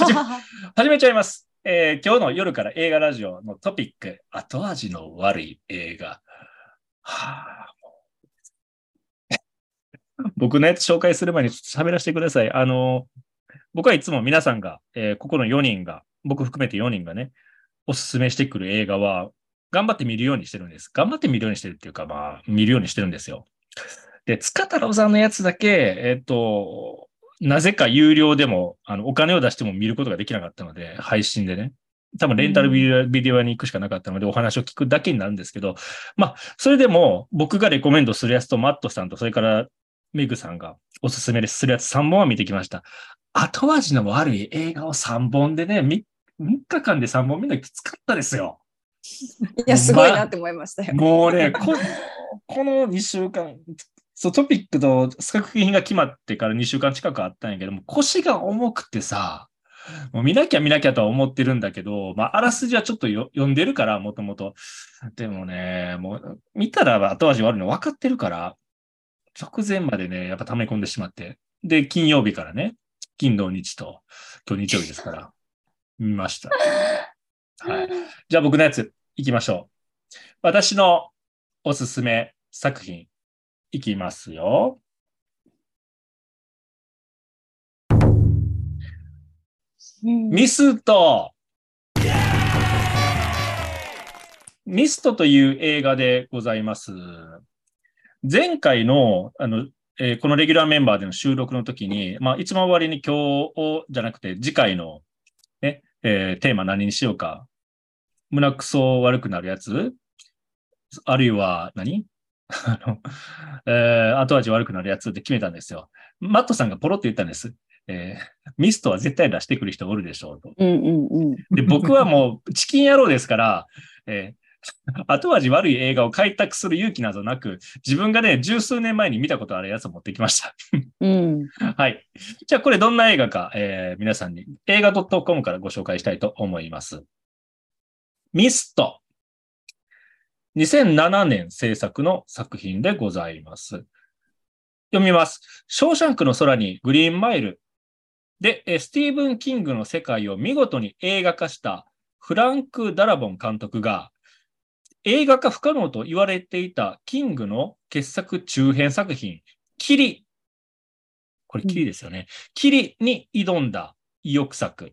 始めちゃいます。えー今日の夜から映画ラジオのトピック、後味の悪い映画。はあ、僕のやつ紹介する前にちょっと喋らせてください。あの、僕はいつも皆さんが、えーここの4人が、僕含めて4人がね、おすすめしてくる映画は、頑張って見るようにしてるんです。頑張って見るようにしてるっていうか、まあ、見るようにしてるんですよ。で、塚太郎さんのやつだけ、えっ、と、なぜか有料でも、あの、お金を出しても見ることができなかったので、配信でね。多分レンタルビデオ,、ビデオ屋に行くしかなかったので、お話を聞くだけになるんですけど、まあ、それでも、僕がレコメンドするやつと、マットさんと、それから、メグさんがおすすめするやつ3本は見てきました。後味の悪い映画を3本でね、3, 3日間で3本見るのきつかったですよ。いや、すごいなって思いましたよ。もうね、ここの2週間、そうトピックと作品が決まってから2週間近くあったんやけども、腰が重くてさ、もう見なきゃ見なきゃとは思ってるんだけど、まあ、あらすじはちょっとよ読んでるから、もともと。でもね、もう、見たら後味悪いの分かってるから、直前までね、やっぱ溜め込んでしまって。で、金曜日からね、金土日と、今日日曜日ですから、見ました。はい。じゃあ僕のやつ、行きましょう。私のおすすめ作品、いきますよ。ミスト。ミストという映画でございます。前回の、あの、えーこのレギュラーメンバーでの収録の時に、まあ、一番終わりに今日じゃなくて、次回の、ね、えーテーマ何にしようか。胸くそ悪くなるやつあるいは何、あの、えー後味悪くなるやつって決めたんですよ。マットさんがポロって言ったんです。えーミストは絶対出してくる人おるでしょうと。うんうんうん。で、僕はもうチキン野郎ですから、えー後味悪い映画を開拓する勇気などなく、自分がね、十数年前に見たことあるやつを持ってきました。うん。はい。じゃあこれどんな映画か、えー皆さんに映画 .com からご紹介したいと思います。ミスト。2007年制作の作品でございます。読みます。ショーシャンクの空にグリーンマイルで、スティーブン・キングの世界を見事に映画化したフランク・ダラボン監督が、映画化不可能と言われていたキングの傑作中編作品、キリ。これキリですよね。キリに挑んだ意欲作。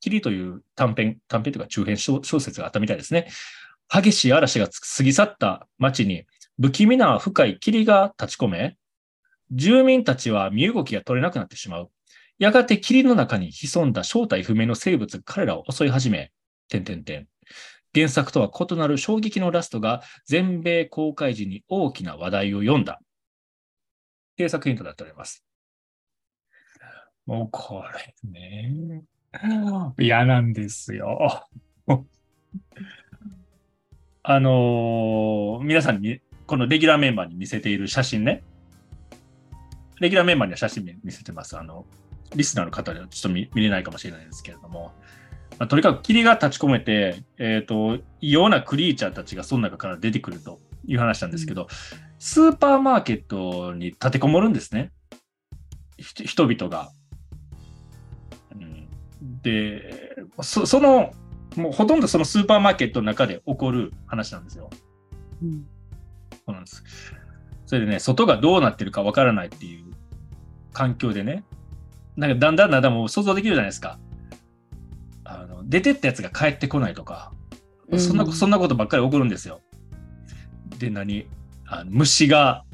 キリという短編、短編というか中編小説があったみたいですね。激しい嵐が過ぎ去った街に不気味な深い霧が立ち込め、住民たちは身動きが取れなくなってしまう。やがて霧の中に潜んだ正体不明の生物が彼らを襲い始め、点々点。原作とは異なる衝撃のラストが全米公開時に大きな話題を読んだ。っていう作品となっております。もうこれね、嫌なんですよ。あのー皆さんに、このレギュラーメンバーに見せている写真ね。レギュラーメンバーには写真見せてます。あの、リスナーの方ではちょっと見見れないかもしれないですけれども、まあとにかく霧が立ち込めて、えっ、と、異様なクリーチャーたちがその中から出てくるという話なんですけど、スーパーマーケットに立てこもるんですね。ひ人々が。うんで、そその、もうほとんどそのスーパーマーケットの中で起こる話なんですよ。うんそうなんです。それでね、外がどうなってるかわからないっていう環境でね、なんかだんだんだんだんもう想像できるじゃないですか。あの出てったやつが帰ってこないとか、そんなそんなことばっかり起こるんですよ。で、何？あの虫が、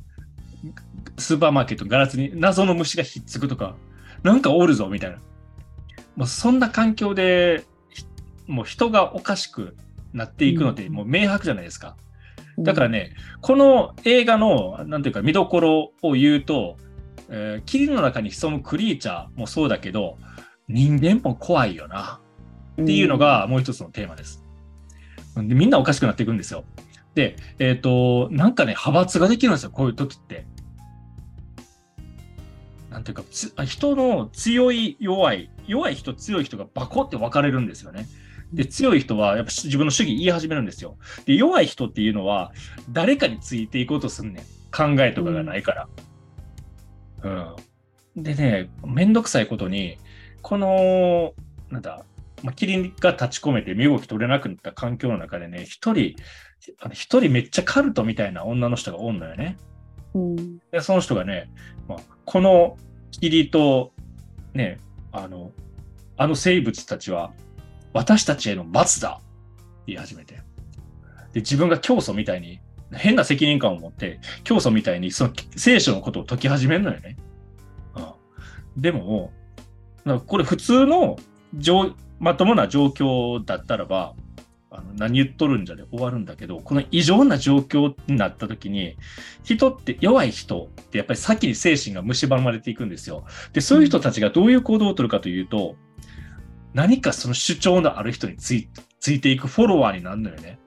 スーパーマーケットのガラスに謎の虫がひっつくとか、なんかおるぞみたいな。もうそんな環境で、ひもう人がおかしくなっていくのってもう明白じゃないですか。だからね、この映画の、なんていうか、見どころを言うと、えー霧の中に潜むクリーチャーもそうだけど、人間も怖いよな、っていうのがもう一つのテーマです。でみんなおかしくなっていくんですよ。で、えっ、と、なんかね、派閥ができるんですよ、こういう時って。なんていうか、つ人の強い、弱い、弱い人、強い人がバコって分かれるんですよね。で、強い人はやっぱ自分の主義言い始めるんですよ。で、弱い人っていうのは、誰かについていこうとすんねん。考えとかがないから。うん。でね、めんどくさいことに、この、なんだ、まあ、キリンが立ち込めて身動き取れなくなった環境の中でね、一人、あの一人めっちゃカルトみたいな女の人がおんのよね。うん。で、その人がね、まあ、この霧と、ね、あの、あの生物たちは私たちへの罰だ言い始めて。で、自分が教祖みたいに、変な責任感を持って、教祖みたいにその聖書のことを解き始めるのよね。うん、でも、これ普通のまともな状況だったらば、あの何言っとるんじゃで終わるんだけど、この異常な状況になった時に、人って弱い人ってやっぱり先に精神が蝕まれていくんですよ。で、そういう人たちがどういう行動をとるかというと、何かその主張のある人についついていくフォロワーになるのよね。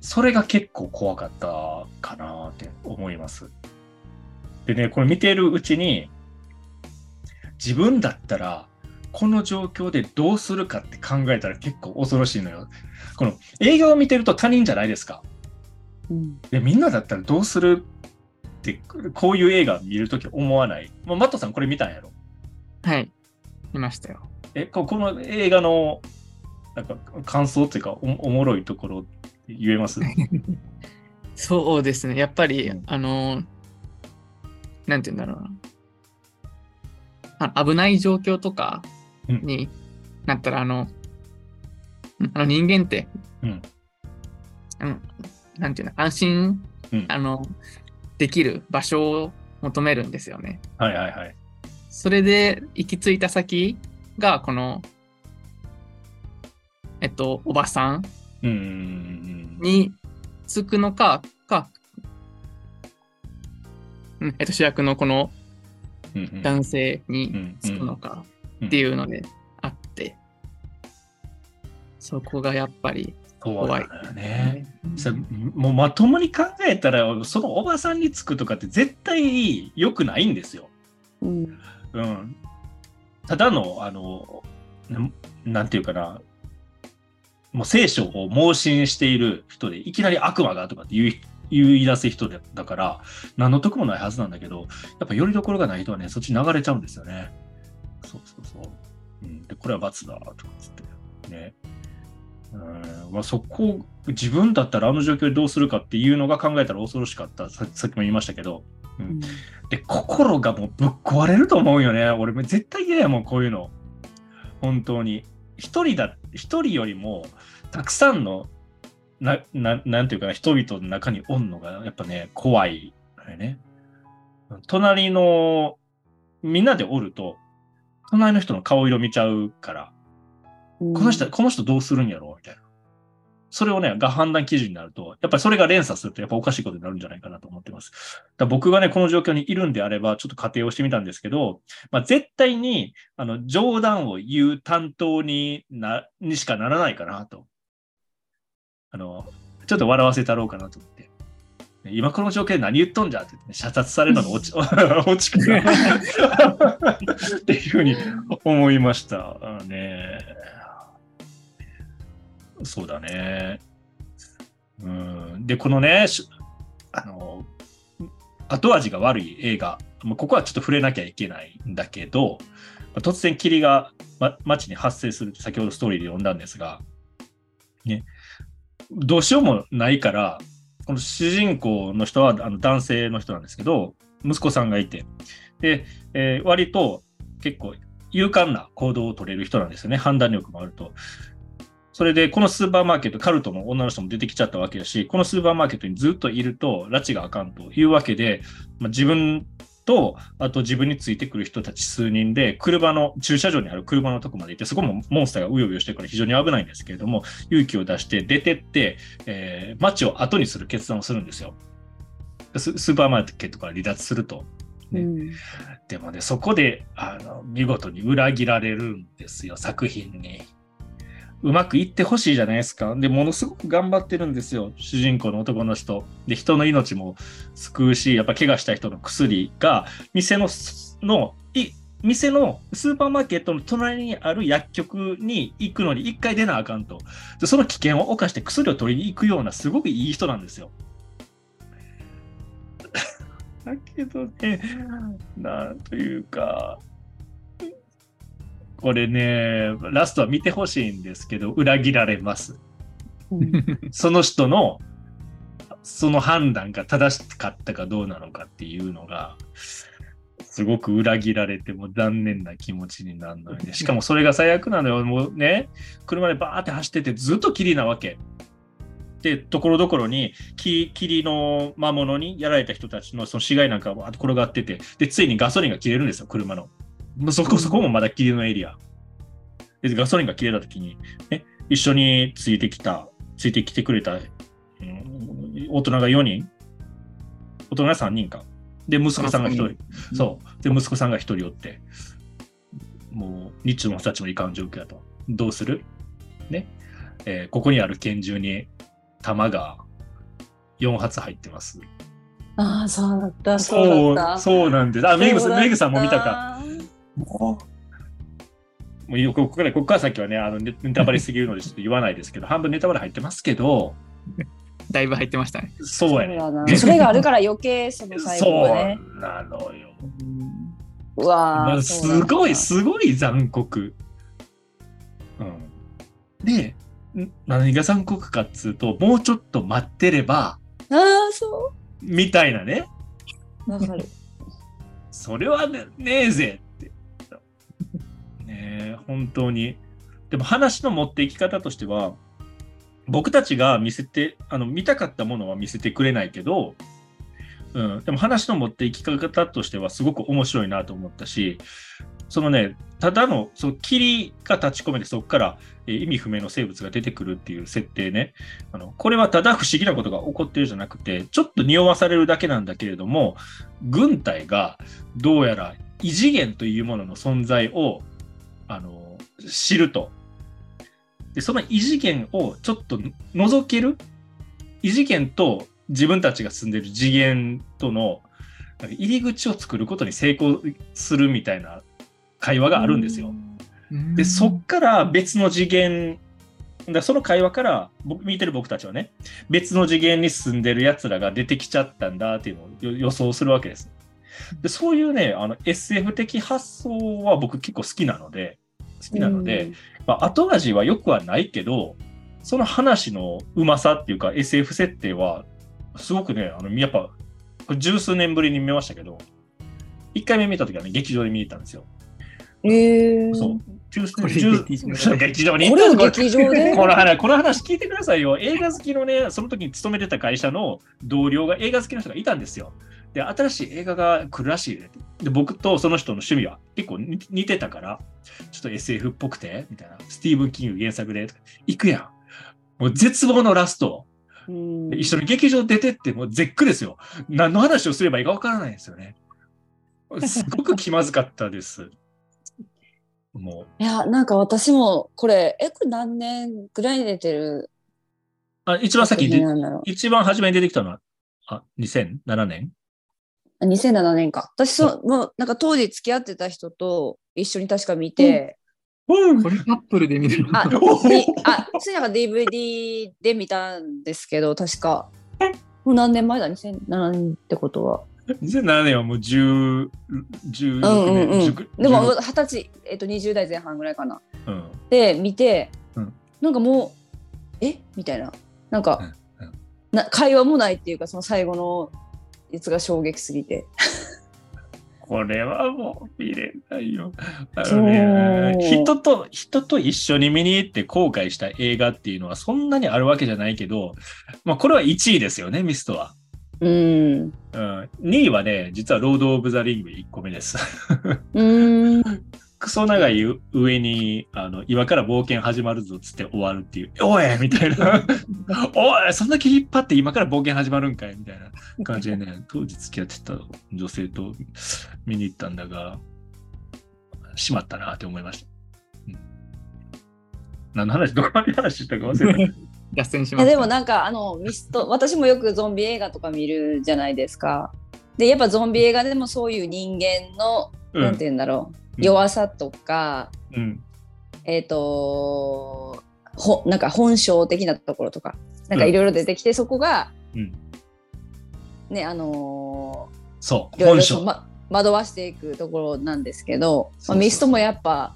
それが結構怖かったかなって思います。でね、これ見ているうちに、自分だったら、この状況でどうするかって考えたら結構恐ろしいのよ。この映画を見てると他人じゃないですか。うん。でみんなだったらどうするって、こういう映画見るとき思わない？まあ、マットさんこれ見たんやろ？はい。見ましたよ。え、ここの映画のなんか感想っていうかおおもろいところ言えます？そうですね。やっぱり、うんあの、なんて言うんだろうな。あ危ない状況とかになったら、あの、うんあの人間って、うんあのなんていうの、安心、うんあの、できる場所を求めるんですよね。はいはいはい。それで行き着いた先が、この、えっと、おばさんにつくのか、か、うんえっと、主役のこの男性うにんつくのかうんっていうのであって、そこがやっぱり怖いだよね。さもうまともに考えたら、そのおばさんにつくとかって絶対良くないんですよ。うん。うん。ただの、あの、なんていうかな、もう聖書を盲信している人で、いきなり悪魔がとかって言う言い出す人でだから、何の得もないはずなんだけど、やっぱよりどころがない人はね、そっちに流れちゃうんですよね。そうそうそう。うん、で、これは罰だとかつって。ね。うんまあ、そこ、自分だったらあの状況でどうするかっていうのが考えたら恐ろしかった。さっきも言いましたけど。うんで、心がもうぶっ壊れると思うよね。俺も絶対嫌やもん、こういうの。本当に。一人だ、一人よりも、たくさんの、な、ななんていうかな、人々の中におんのが、やっぱね、怖いのよね。隣の、みんなでおると、隣の人の顔色見ちゃうから、うんこの人、この人どうするんやろうみたいな。それをね、が判断基準になると、やっぱりそれが連鎖すると、やっぱおかしいことになるんじゃないかなと思ってます。だ僕がね、この状況にいるんであれば、ちょっと仮定をしてみたんですけど、まあ、絶対に、あの、冗談を言う担当にな、にしかならないかなと。あの、ちょっと笑わせたろうかなと思って。今この状況で何言っとんじゃってね、射殺されるのが落ち、落ちかな っていうふうに思いましたね。そうだね。うん、で、このね、あの、後味が悪い映画、ここはちょっと触れなきゃいけないんだけど、突然霧が、ま、街に発生する先ほどストーリーで読んだんですが、ね、どうしようもないから、この主人公の人はあの男性の人なんですけど、息子さんがいて、で、えー割と結構勇敢な行動を取れる人なんですよね、判断力もあると。それで、このスーパーマーケット、カルトの女の人も出てきちゃったわけだし、このスーパーマーケットにずっといると、拉致があかんというわけで、まあ、自分と、あと自分についてくる人たち数人で、車の、駐車場にある車のとこまで行って、そこもモンスターがうようよしてるから非常に危ないんですけれども、勇気を出して出てって、えー街を後にする決断をするんですよ。ススーパーマーケットから離脱すると。ねうんでもね、そこであの見事に裏切られるんですよ、作品に。うまくいってほしいじゃないですか。で、ものすごく頑張ってるんですよ、主人公の男の人。で、人の命も救うし、やっぱ怪我した人の薬が、店の、の、い店のスーパーマーケットの隣にある薬局に行くのに一回出なあかんと。でその危険を冒して薬を取りに行くようなすごくいい人なんですよ。だけどね、なんというか、これね、ラストは見てほしいんですけど、裏切られます。うん その人の、その判断が正しかったかどうなのかっていうのが、すごく裏切られても残念な気持ちになるのよね。しかもそれが最悪なのよ。もうね、車でバーって走っててずっと霧なわけ。で、ところどころに木霧の魔物にやられた人たちのその死骸なんかがバーって転がってて、で、ついにガソリンが切れるんですよ、車の。そこ、そこもまだ霧のエリア。で、ガソリンが切れた時に、ね、一緒についてきた、ついてきてくれた、うん大人が4人？大人が3人か。で、息子さんが1人。そう。で、息子さんが1人おって、もう、日中も二つもいかん状況だと。どうする？ね。えーここにある拳銃に弾が4発入ってます。ああ、そうだった。そそうだった。う、そうなんです。あ、メイグさん、メイグさんも見たか。か。もうここから、ここから先はね、あのネネタバレすぎるのでちょっと言わないですけど、半分ネタバレ入ってますけど、だいぶ入ってましたね。そうやね。それがあるから余計その最後そうはね。なのよ。うわすごい、すごい残酷。うん、で、ん何が残酷かっつうと、もうちょっと待ってれば、ああ、そみたいなね、う。わかる。それはねねえぜ。ね、本当に。でも話の持っていき方としては、僕たちが見せて、あの見たかったものは見せてくれないけど、うん、でも話の持っていき方としてはすごく面白いなと思ったし、そのね、ただのその霧が立ち込めてそこからえ意味不明の生物が出てくるっていう設定ね、あのこれはただ不思議なことが起こってるじゃなくて、ちょっと匂わされるだけなんだけれども、軍隊がどうやら異次元というものの存在をあの知ると。で、その異次元をちょっと覗ける？異次元と自分たちが住んでる次元との入り口を作ることに成功するみたいな会話があるんですよ。で、そっから別の次元、だその会話から僕見てる僕たちはね、別の次元に住んでる奴らが出てきちゃったんだっていうのをよ予想するわけです。でそういうね、あの SF 的発想は僕結構好きなので、好きなので、まあ、後味は良くはないけど、その話のうまさっていうか SF 設定は、すごくね、あのやっぱ、十数年ぶりに見ましたけど、1回目見た時はね、劇場で見に行ったんですよ。うん。ええ。そう。十数これ十劇場でそう劇場にこの話聞いてくださいよ。映画好きのね、その時に勤めてた会社の同僚が映画好きの人がいたんですよ。で、新しい映画が来るらしいね。で、僕とその人の趣味は結構似似てたから、ちょっと SF っぽくて、みたいな。スティーブン・キング原作で、行くやん。もう絶望のラスト。一緒に劇場出てって、もう絶句ですよ。何の話をすればいいか分からないんですよね。すごく気まずかったです。もう。いや、なんか私もこれ、え、これ何年ぐらいに出てる？あ一番先に一番初めに出てきたのは、あ、2007年？う。2007年か。私そ、もうなんか当時付き合ってた人と一緒に確か見て、うんこれカップルで見るの？あ、お にあ、それなんか DVD で見たんですけど、確か。もう何年前だ ?2007 年ってことは。2007年はもう10、16年。うんうんうん10でも10二十歳、えっと、20代前半ぐらいかな。うん。で見て、うんなんかもうえ？みたいななんか、うんうんな会話もないっていうかその最後のやつが衝撃すぎてこれはもう見れないよ。あのね、人と、人と一緒に見に行って後悔した映画っていうのはそんなにあるわけじゃないけど、まあこれは1位ですよね、ミストは。うんうん、2位はね、実はロード・オブ・ザ・リング1個目です。うんクソ長い上に、あの、今から冒険始まるぞっつって終わるっていう、おいみたいな。おいそんだけ引っ張って今から冒険始まるんかいみたいな感じでね、当時付き合ってた女性と見に行ったんだが、しまったなって思いました。うん、何の話、どこまで話したか忘れた。脱線します。いやでもなんかあのミスト私もよくゾンビ映画とか見るじゃないですかでやっぱゾンビ映画でもそういう人間の、うんなんて言うんだろううん弱さとか、うん。えっ、とほなんか本性的なところとかなんかいろいろ出てきて、そこが、うんねあのそう、ーいろいろ本性。そうま惑わしていくところなんですけど、まあ、そうそうそうミストもやっぱ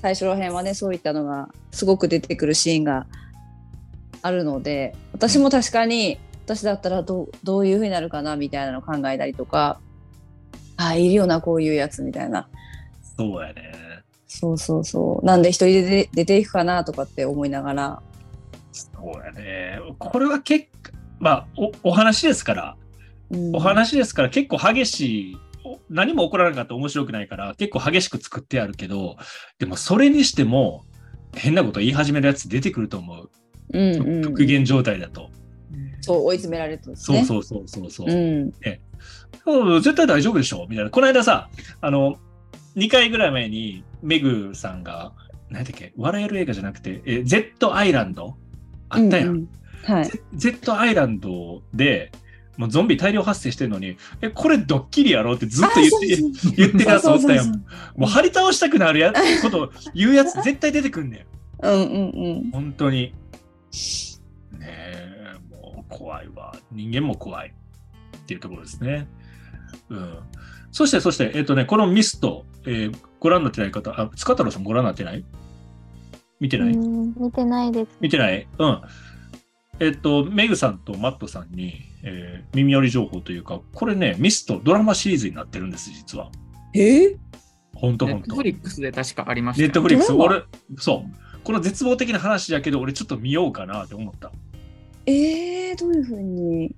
最初ら辺はねそういったのがすごく出てくるシーンがあるので私も確かに私だったらどうどういうふうになるかなみたいなのを考えたりとかあいるよなこういうやつみたいなそうやね。そうそうそうなんで一人で出出ていくかなとかって思いながらそうやね。これは結構、まあお、お話ですから、うんお話ですから結構激しい、お何も起こらなかったら面白くないから結構激しく作ってあるけど、でもそれにしても変なこと言い始めるやつ出てくると思う。うんうん極限状態だと。そう追い詰められるとですねそうそうそうそうそう。うんうん絶対大丈夫でしょみたいな。この間さ、あの、2回ぐらい前に、メグさんが、何だっけ、笑える映画じゃなくて、え、Z アイランド？あったやん。ううはい Z アイランドで、もうゾンビ大量発生してるのに、え、これドッキリやろってずっと言って、言ってるやつおったやん。もう張り倒したくなるやつ、こと言うやつ絶対出てくんねん。うんうんうん本当に。ねえ、もう怖いわ。人間も怖いっていうところですね。うん。そして、そして、えっ、とね、このミスト、えーご覧になってない方、あ、塚太郎さんご覧になってない？見てない、うん見てないです。見てない？うん。えっ、と、メグさんとマットさんに、えー耳寄り情報というか、これね、ミストドラマシリーズになってるんです、実は。えほんとほんとネットフ。リックスで確かありましたよネットフリックス、俺、そう。この絶望的な話だけど、俺ちょっと見ようかなって思った。えー、どういうふうに？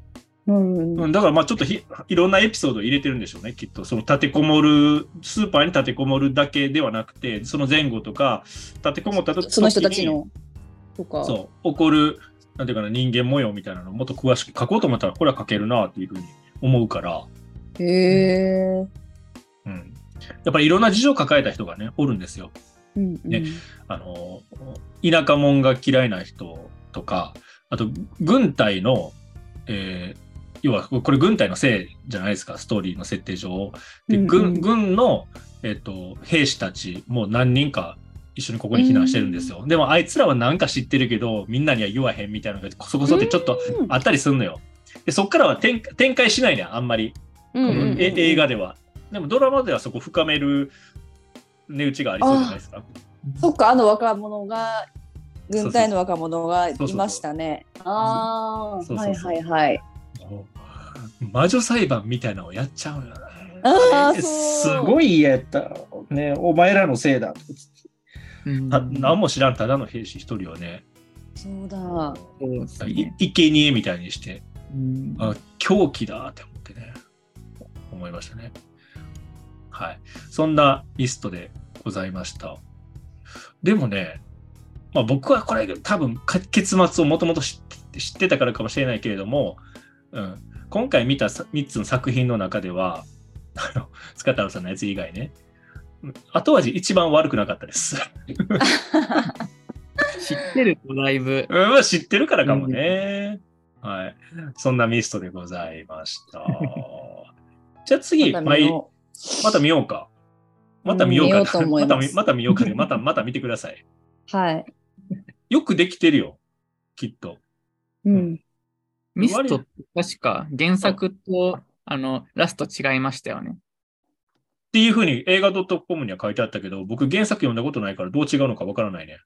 うんうん、だからまあちょっとひいろんなエピソードを入れてるんでしょうね、きっと。その立てこもる、スーパーに立てこもるだけではなくて、その前後とか、立てこもった時その人たちにのとかそう、起こる、なんていうかな、人間模様みたいなのをもっと詳しく書こうと思ったら、これは書けるなっていうふうに思うから、へえうん。やっぱりいろんな事情を抱えた人がね、おるんですよ。うんうんねあの、田舎者が嫌いな人とか、あと、軍隊の、えー要は、これ軍隊のせいじゃないですか、ストーリーの設定上。で、うんうん軍、軍の、えっ、と、兵士たちも何人か一緒にここに避難してるんですよ。でも、あいつらはなんか知ってるけど、みんなには言わへんみたいなのが、こそこそってちょっとうんあったりすんのよ。で、そっからは展展開しないね、あんまり。うんうんこのうんえ映画では。でも、ドラマではそこ深める値打ちがありそうじゃないですか。そっかあの若者が軍隊の若者がいましたねああはいはいはい魔女裁判みたいなのをやっちゃうよね。あすごい嫌やった。ね、お前らのせいだ。うんた何も知らんただの兵士一人をね、そうだいね。生贄みたいにして、うんあ狂気だって思ってね、思いましたね。はい。そんなリストでございました。でもね、まあ、僕はこれ多分か結末をもともと知って知ってたからかもしれないけれども、うん、今回見た3つの作品の中では、あの塚太郎さんのやつ以外ね、うん後味一番悪くなかったです。知ってるとだいぶ。うん、まあ知ってるからかもね。はい。そんなミストでございました。じゃあ次、またまた見ようか。また見ようか。うん見ようと思いま た見また見ようかで、また、また見てください。うはいよくできてるよ。きっと。うんミスト確か原作とあのラスト違いましたよね。っていうふうに映画 .com には書いてあったけど、僕原作読んだことないからどう違うのかわからないね。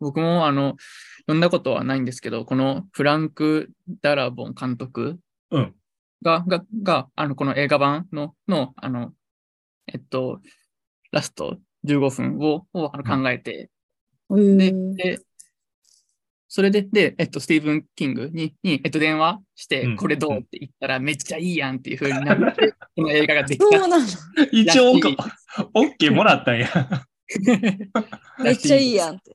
僕もあの読んだことはないんですけど、このフランク・ダラボン監督うん。が、が、があのこの映画版の、の、あの、えっと、ラスト15分ををあの考えて、で、で、それで、で、えっと、スティーブン・キングに、にえっと、電話して、うんこれどうって言ったら、めっちゃいいやんっていう風になって、この映画ができた。そうなの一応、らしいオッケーもらったんや。めっちゃいいやんって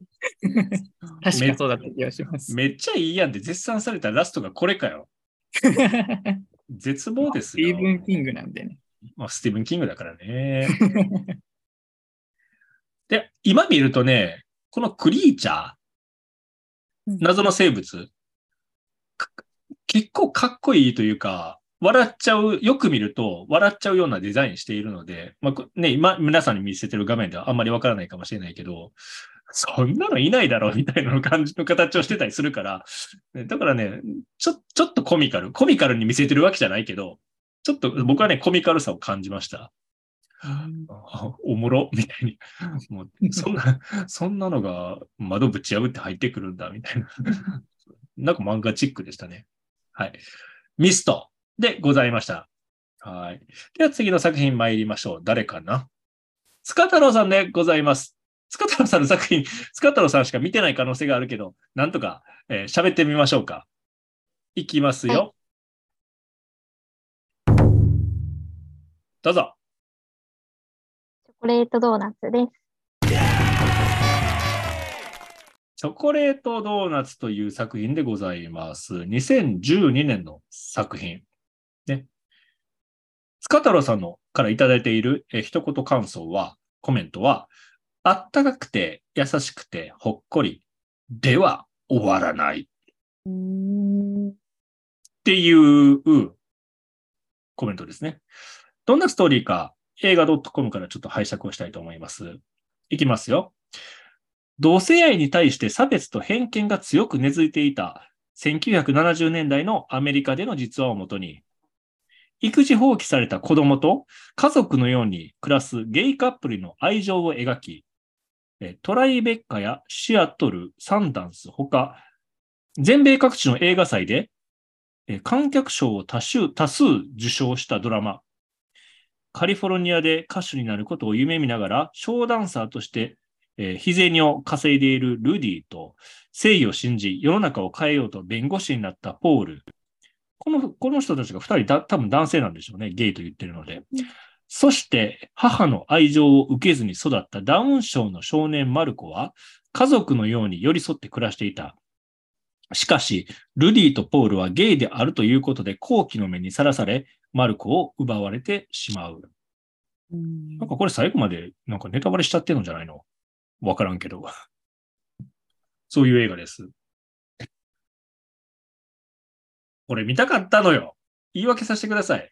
確かそうだった気がします。めっちゃいいやんって絶賛されたラストがこれかよ。絶望ですスティよ。ーブン・キングなんでね。まあ、スティーブン・キングだからね。で、今見るとね、このクリーチャー、うん謎の生物、結構かっこいいというか、笑っちゃう、よく見ると笑っちゃうようなデザインしているので、まあね、今皆さんに見せてる画面ではあんまりわからないかもしれないけど、そんなのいないだろうみたいな感じの形をしてたりするから、だからね、ちょ、ちょっとコミカル、コミカルに見せてるわけじゃないけど、ちょっと僕はね、コミカルさを感じました。おもろみたいに。もうそんな、そんなのが窓ぶち破って入ってくるんだ、みたいな。なんか漫画チックでしたね。はい。ミストでございました。はい。では次の作品参りましょう。誰かな？塚太郎さんでございます。塚太郎さんの作品、塚太郎さんしか見てない可能性があるけど、なんとか喋、えー、喋ってみましょうか。いきますよ。どうぞ。チョコレートドーナツです。チョコレートドーナツという作品でございます。2012年の作品。ね。塚太郎さんのからいただいているえ一言感想は、コメントは、あったかくて優しくてほっこりでは終わらないっていうコメントですね。どんなストーリーか映画 .com からちょっと拝借をしたいと思います。いきますよ。同性愛に対して差別と偏見が強く根付いていた1970年代のアメリカでの実話をもとに、育児放棄された子供と家族のように暮らすゲイカップルの愛情を描き、トライベッカやシアトル、サンダンス、他、全米各地の映画祭で観客賞を多数多数受賞したドラマ、カリフォルニアで歌手になることを夢見ながら、ショーダンサーとしてえー、日銭を稼いでいるルディと、正義を信じ、世の中を変えようと弁護士になったポール。この、この人たちが二人だ、多分男性なんでしょうね。ゲイと言ってるので。そして、母の愛情を受けずに育ったダウン症の少年マルコは、家族のように寄り添って暮らしていた。しかし、ルディとポールはゲイであるということで、好奇の目にさらされ、マルコを奪われてしまう。なんかこれ最後までなんかネタバレしちゃってるんじゃないの？わからんけど。そういう映画です。これ見たかったのよ。言い訳させてください。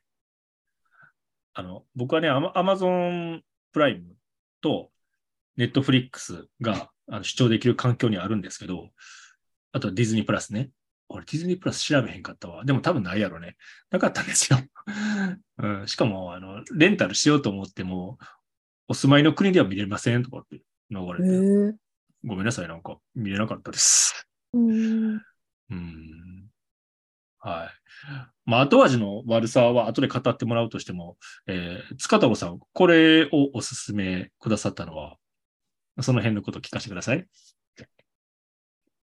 あの、僕はね、アマゾンプライムとネットフリックスがあの視聴できる環境にあるんですけど、あとディズニープラスね。俺ディズニープラス調べへんかったわ。でも多分ないやろね。なかったんですよ。うん、しかも、あの、レンタルしようと思っても、お住まいの国では見れませんとかって流れて、ごめんなさい、なんか見れなかったです。うん。うん。はい。まあ、後味の悪さは後で語ってもらうとしても、えー、塚太郎さん、これをおすすめくださったのは、その辺のことを聞かせてください。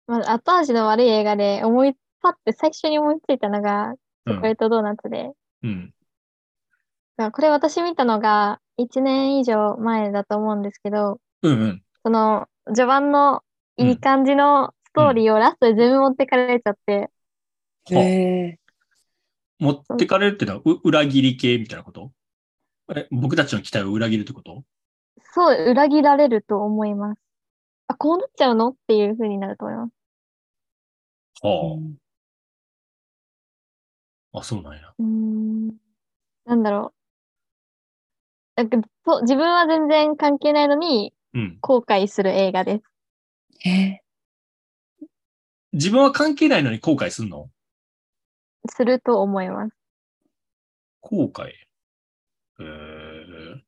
まあ、後味の悪い映画で思い、パって最初に思いついたのが、チョコレートドーナツで、うん。これ私見たのが1年以上前だと思うんですけど、うんうん。その、序盤のいい感じのストーリーをラストで全部持ってかれちゃって、へ持ってかれるってのは、う裏切り系みたいなこと？え僕たちの期待を裏切るってこと？そう、裏切られると思います。あ、こうなっちゃうの？っていう風になると思います。はあ。あ、そうなんや。うーん。なんだろう。なんかそう自分は全然関係ないのにうん。後悔する映画です。え？自分は関係ないのに後悔すんの？すると思います。後悔？えー、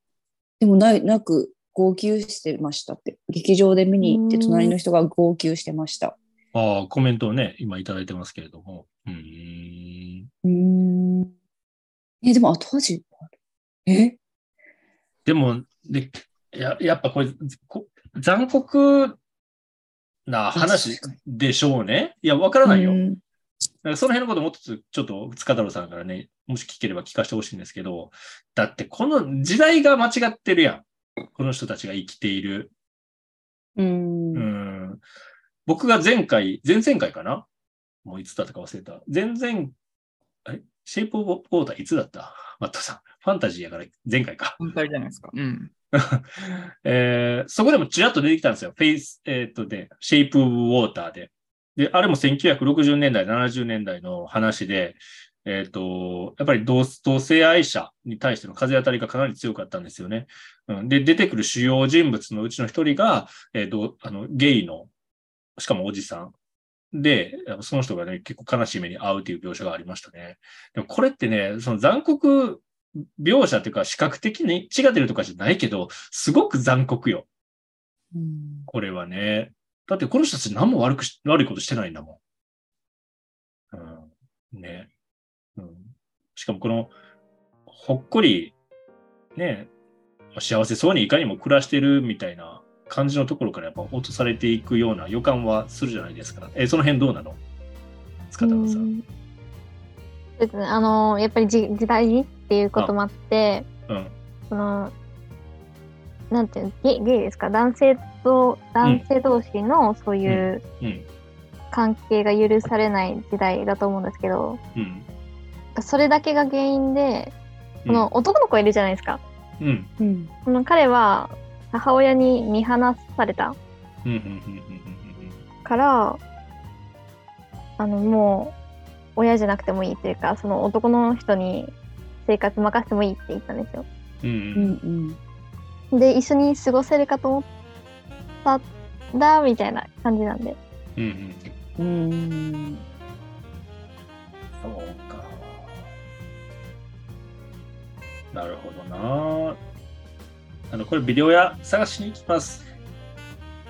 でもない、なく、号泣してましたって。劇場で見に行って、うん隣の人が号泣してました。ああ、コメントをね、今いただいてますけれども。うーん。うーん。え、でも後味え？でも、で、や、やっぱこれ、こ残酷な話でしょうね。いや、わからないよ。その辺のこともっとちょっと塚太郎さんからね、もし聞ければ聞かせてほしいんですけど、だってこの時代が間違ってるやん。この人たちが生きている。うんう。ん。僕が前回、前々回かな？もういつだったか忘れた。前々、え？シェイプオブウォーターいつだった？マットさん。ファンタジーやから前回か。反対じゃないですか。うん。えーそこでもちらっと出てきたんですよ。フェイス、えーっとで、シェイプオブウォーターで。で、あれも1960年代、70年代の話で、えーっと、やっぱり同同性愛者に対しての風当たりがかなり強かったんですよね。うん、で、出てくる主要人物のうちの一人が、えーあのゲイの、しかもおじさん。で、その人がね、結構悲しい目に遭うという描写がありましたね。でもこれってね、その残酷描写っていうか視覚的に血が出るとかじゃないけど、すごく残酷よ。うんこれはね。だってこの人たち何も悪くし、悪いことしてないんだもん。うん。ね。うん。しかもこの、ほっこり、ね、幸せそうにいかにも暮らしてるみたいな感じのところからやっぱ落とされていくような予感はするじゃないですか。え、その辺どうなの？塚田さん。うんですね。あの、やっぱりじ時代っていうこともあって、うん。その、なんていうの、ゲイゲイですか？男性と、男性同士のそういううん。関係が許されない時代だと思うんですけど、うん。それだけが原因で、うんこの男の子いるじゃないですか。うん。うんこの彼は母親に見放された。から、あの、もう、親じゃなくてもいいというか、その男の人に生活任せてもいいって言ったんですよ。うん。う。うんんで、一緒に過ごせるかと思ったんだ、みたいな感じなんで。うん。うん。うんうんそうか。なるほどな。あの、これビデオ屋探しに行きます。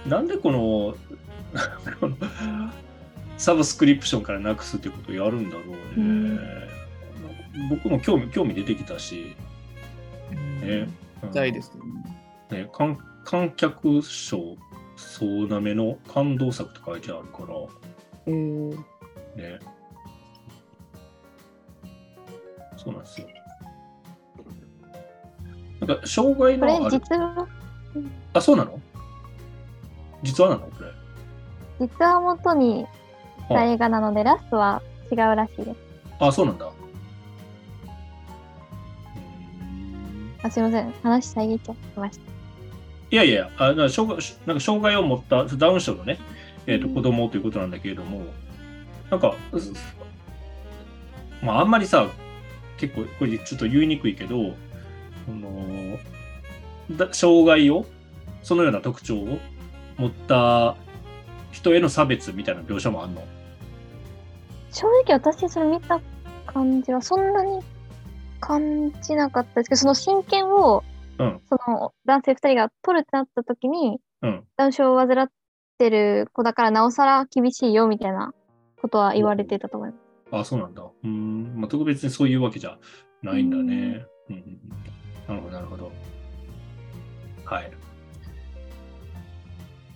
なんでこの、サブスクリプションからなくすってことをやるんだろうね。僕も興味、興味出てきたし、ね。うんたいですね。ね、観観客賞総なめの感動作って書いてあるから、えーね。そうなんですよ。なんか、障害これのある。実は、あ、そうなの？実はなの？これ。実は元にした映画なので、ラストは違うらしいです。あ、そうなんだ。あ、すいません。話遮っちゃいました。いやいや、あな障害なんか障害を持ったダウン症のね、えー、とうん子供ということなんだけれども、なんか、すまあ、あんまりさ、結構、これちょっと言いにくいけど、そのだ障害を、そのような特徴を持った人への差別みたいな描写もあんの？正直私それ見た感じはそんなに感じなかったですけど、その親権を、うんその男性二人が取るってなった時に、うん。ダウン症を患ってる子だからなおさら厳しいよみたいなことは言われてたと思います。あ、そうなんだ。うーん。まあ、特別にそういうわけじゃないんだね。うんうんうん。なるほど、なるほど。はい。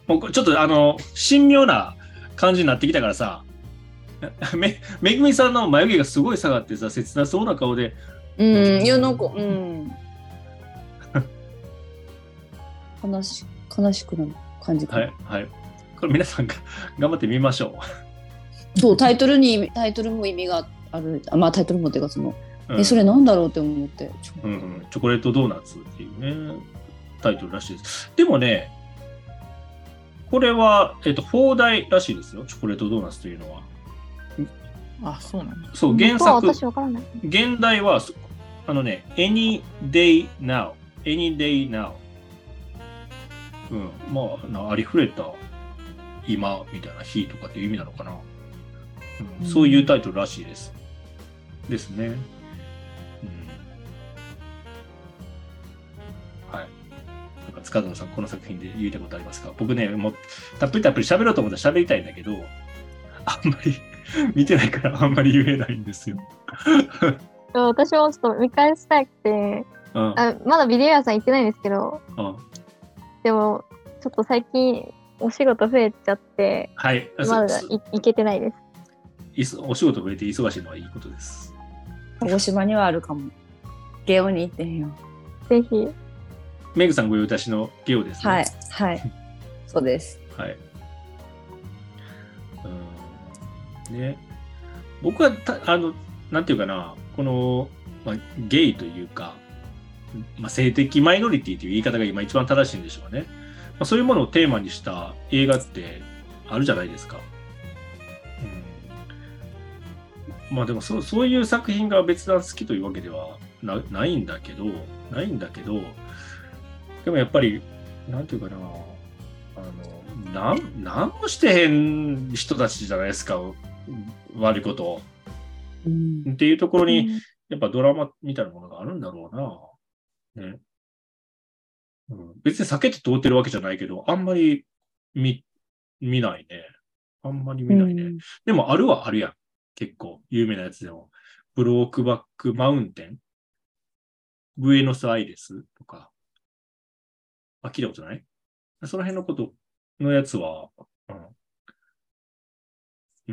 もうちょっとあの、神妙な感じになってきたからさ、め、めぐみさんの眉毛がすごい下がってさ、切なそうな顔で、うん、いや、なんか、うん。悲し、悲しくなる感じかな。はい、はい。これ皆さんが頑張ってみましょそう、タイトルに、タイトルも意味がある。あまあ、タイトルもっていうか、その、え、それなんだろうって思って。うんうん、チョコレートドーナツっていうね、タイトルらしいです。でもね、これは、えっと、放題らしいですよ、チョコレートドーナツというのは。あ、そうなんだ。そう、原作、私わからない。現代は、そあのね、any day now, any day now。うん、まあ、なありふれた今みたいな日とかっていう意味なのかな。うん、そういうタイトルらしいです。ですね。塚田さん、この作品で言いたいことありますか？僕ね、もう、たっぷりたっぷり喋ろうと思ったら喋りたいんだけど、あんまり 見てないからあんまり言えないんですよ。私もちょっと見返したくて、うん。あまだビデオ屋さん行ってないんですけど、うんでも、ちょっと最近お仕事増えちゃって、はい。まだ行けてないです。いそお仕事増えて忙しいのはいいことです。鹿児島にはあるかも。ゲオに行ってんよ。ぜひ、メグさんご用達のゲオですね。はい、はい。そうです。はい。うん。ね。僕はた、あの、なんていうかな、この、まあ、ゲイというか、まあ、性的マイノリティという言い方が今一番正しいんでしょうね。まあ、そういうものをテーマにした映画ってあるじゃないですか。うん、まあでもそうそういう作品が別段好きというわけではなないんだけど、ないんだけど、でもやっぱり、なんていうかな、あの、なん、なんもしてへん人たちじゃないですか、悪いことを。うんっていうところに、うんやっぱドラマみたいなものがあるんだろうな。ね。うん、別に避けて通ってるわけじゃないけど、あんまり見、見ないね。あんまり見ないね。うんでもあるはあるやん。結構有名なやつでも。ブロークバックマウンテンブエノスアイレスとか。あ、聞いたことない？その辺のことのやつは、う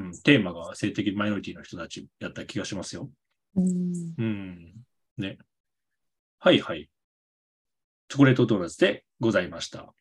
ん。うん、テーマが性的マイノリティの人たちやった気がしますよ。うんうん。ね。はいはい。チョコレートドーナツでございました。